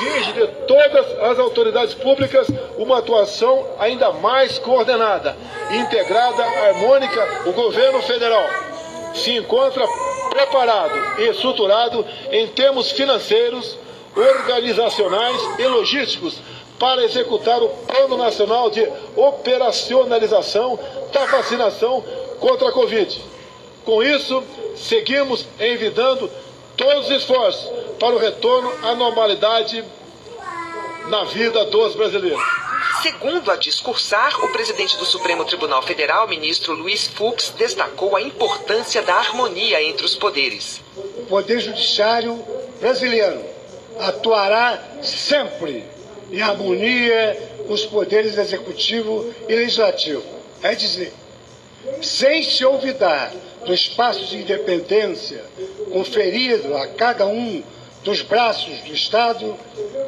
exige de todas as autoridades públicas uma atuação ainda mais coordenada, integrada, harmônica. O governo federal se encontra preparado e estruturado em termos financeiros, organizacionais e logísticos para executar o Plano Nacional de Operacionalização da Vacinação contra a Covid. Com isso, seguimos envidando todos os esforços para o retorno à normalidade na vida dos brasileiros. Segundo a discursar, o presidente do Supremo Tribunal Federal, ministro Luiz Fux, destacou a importância da harmonia entre os poderes. O Poder Judiciário brasileiro atuará sempre em harmonia com os poderes executivo e legislativo. É dizer, sem se olvidar do espaço de independência conferido a cada um dos braços do Estado,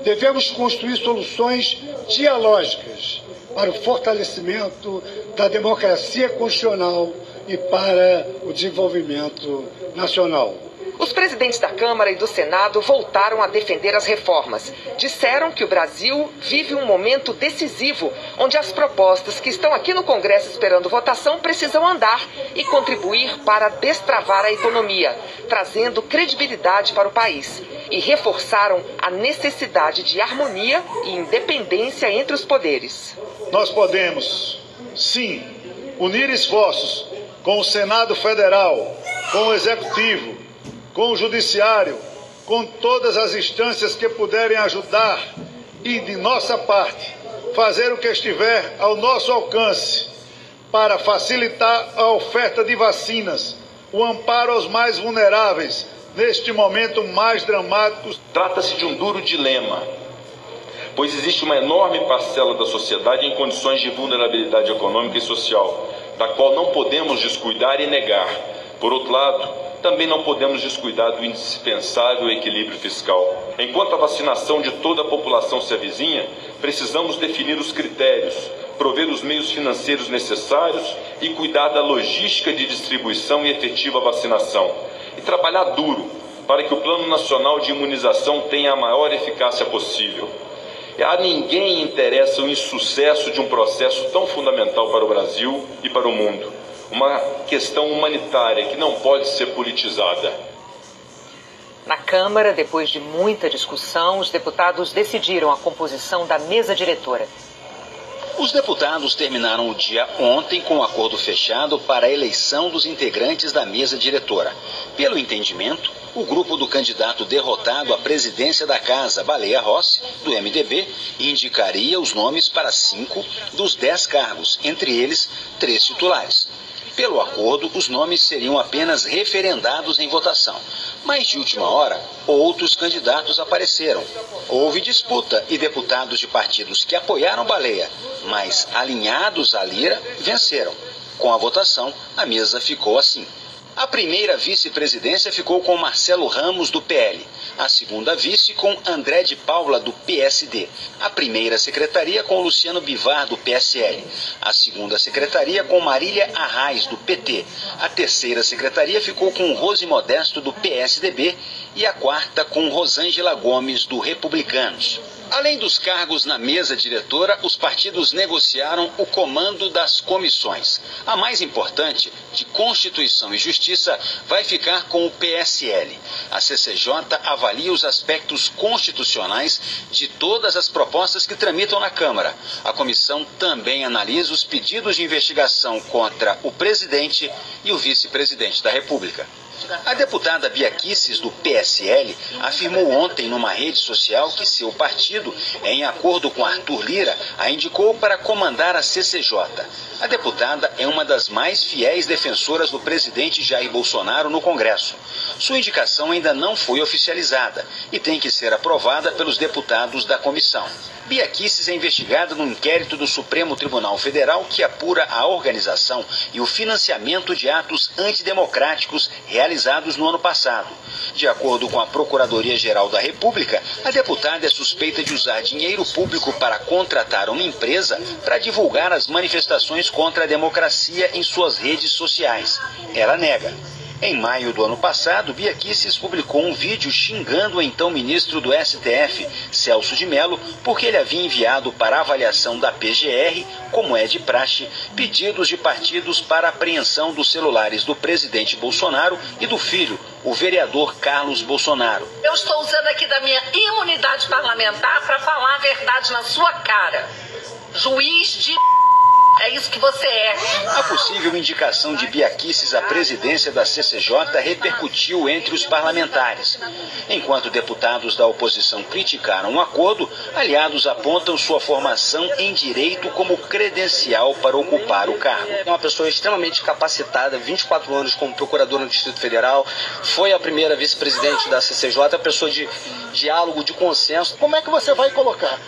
devemos construir soluções dialógicas para o fortalecimento da democracia constitucional e para o desenvolvimento nacional. Os presidentes da Câmara e do Senado voltaram a defender as reformas. Disseram que o Brasil vive um momento decisivo, onde as propostas que estão aqui no Congresso esperando votação precisam andar e contribuir para destravar a economia, trazendo credibilidade para o país. E reforçaram a necessidade de harmonia e independência entre os poderes. Nós podemos, sim, unir esforços com o Senado Federal, com o Executivo com o Judiciário, com todas as instâncias que puderem ajudar e, de nossa parte, fazer o que estiver ao nosso alcance para facilitar a oferta de vacinas, o amparo aos mais vulneráveis neste momento mais dramático. Trata-se de um duro dilema, pois existe uma enorme parcela da sociedade em condições de vulnerabilidade econômica e social, da qual não podemos descuidar e negar. Por outro lado, também não podemos descuidar do indispensável equilíbrio fiscal. Enquanto a vacinação de toda a população se avizinha, precisamos definir os critérios, prover os meios financeiros necessários e cuidar da logística de distribuição e efetiva vacinação. E trabalhar duro para que o Plano Nacional de Imunização tenha a maior eficácia possível. A ninguém interessa o insucesso de um processo tão fundamental para o Brasil e para o mundo uma questão humanitária que não pode ser politizada. Na Câmara, depois de muita discussão, os deputados decidiram a composição da mesa diretora. Os deputados terminaram o dia ontem com um acordo fechado para a eleição dos integrantes da mesa diretora. Pelo entendimento, o grupo do candidato derrotado à presidência da Casa, Baleia Rossi, do MDB, indicaria os nomes para cinco dos dez cargos, entre eles três titulares. Pelo acordo, os nomes seriam apenas referendados em votação. Mas de última hora, outros candidatos apareceram. Houve disputa e deputados de partidos que apoiaram Baleia, mas alinhados à Lira, venceram. Com a votação, a mesa ficou assim. A primeira vice-presidência ficou com Marcelo Ramos, do PL. A segunda vice com André de Paula, do PSD. A primeira secretaria com Luciano Bivar, do PSL. A segunda secretaria com Marília Arraes, do PT. A terceira secretaria ficou com Rose Modesto, do PSDB. E a quarta com Rosângela Gomes, do Republicanos. Além dos cargos na mesa diretora, os partidos negociaram o comando das comissões. A mais importante, de Constituição e Justiça, vai ficar com o PSL. A CCJ avalia os aspectos constitucionais de todas as propostas que tramitam na Câmara. A comissão também analisa os pedidos de investigação contra o presidente e o vice-presidente da República. A deputada Bia do PSL, afirmou ontem numa rede social que seu partido, em acordo com Arthur Lira, a indicou para comandar a CCJ. A deputada é uma das mais fiéis defensoras do presidente Jair Bolsonaro no Congresso. Sua indicação ainda não foi oficializada e tem que ser aprovada pelos deputados da comissão. Bia é investigada no inquérito do Supremo Tribunal Federal que apura a organização e o financiamento de atos antidemocráticos realizados no ano passado. De acordo com a Procuradoria-Geral da República, a deputada é suspeita de usar dinheiro público para contratar uma empresa para divulgar as manifestações contra a democracia em suas redes sociais. Ela nega. Em maio do ano passado, Bia Kicis publicou um vídeo xingando o então ministro do STF, Celso de Mello, porque ele havia enviado para avaliação da PGR, como é de praxe, pedidos de partidos para apreensão dos celulares do presidente Bolsonaro e do filho, o vereador Carlos Bolsonaro. Eu estou usando aqui da minha imunidade parlamentar para falar a verdade na sua cara. Juiz de é isso que você é. A possível indicação de Biaquices à presidência da CCJ repercutiu entre os parlamentares. Enquanto deputados da oposição criticaram o acordo, aliados apontam sua formação em direito como credencial para ocupar o cargo. É uma pessoa extremamente capacitada, 24 anos como procurador no Distrito Federal, foi a primeira vice-presidente da CCJ, pessoa de diálogo, de consenso. Como é que você vai colocar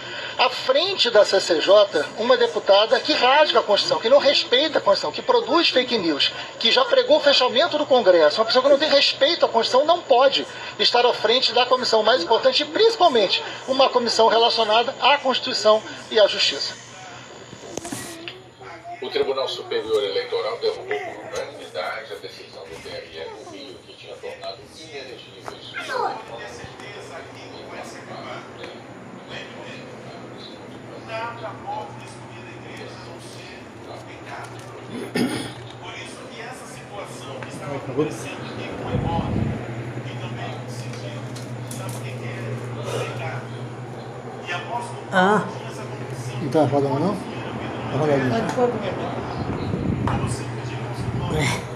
à frente da CCJ uma deputada que rasga a Constituição, que não respeita a Constituição, que produz fake news, que já pregou o fechamento do Congresso. Uma pessoa que não tem respeito à Constituição não pode estar à frente da comissão mais importante e principalmente uma comissão relacionada à Constituição e à Justiça. O Tribunal Superior Eleitoral derrubou por unanimidade a decisão do TRE do Rio que tinha tornado inelegíveis de acordo excluir da igreja não ser pecado. Por isso que essa situação que estava acontecendo aqui com o Emóvel, que também sentiu, sabe o que é pecado? E apóstolo ah. tinha essa condição. Não está falando não? Está falando. Pode, por favor. Como sempre pedimos o nome.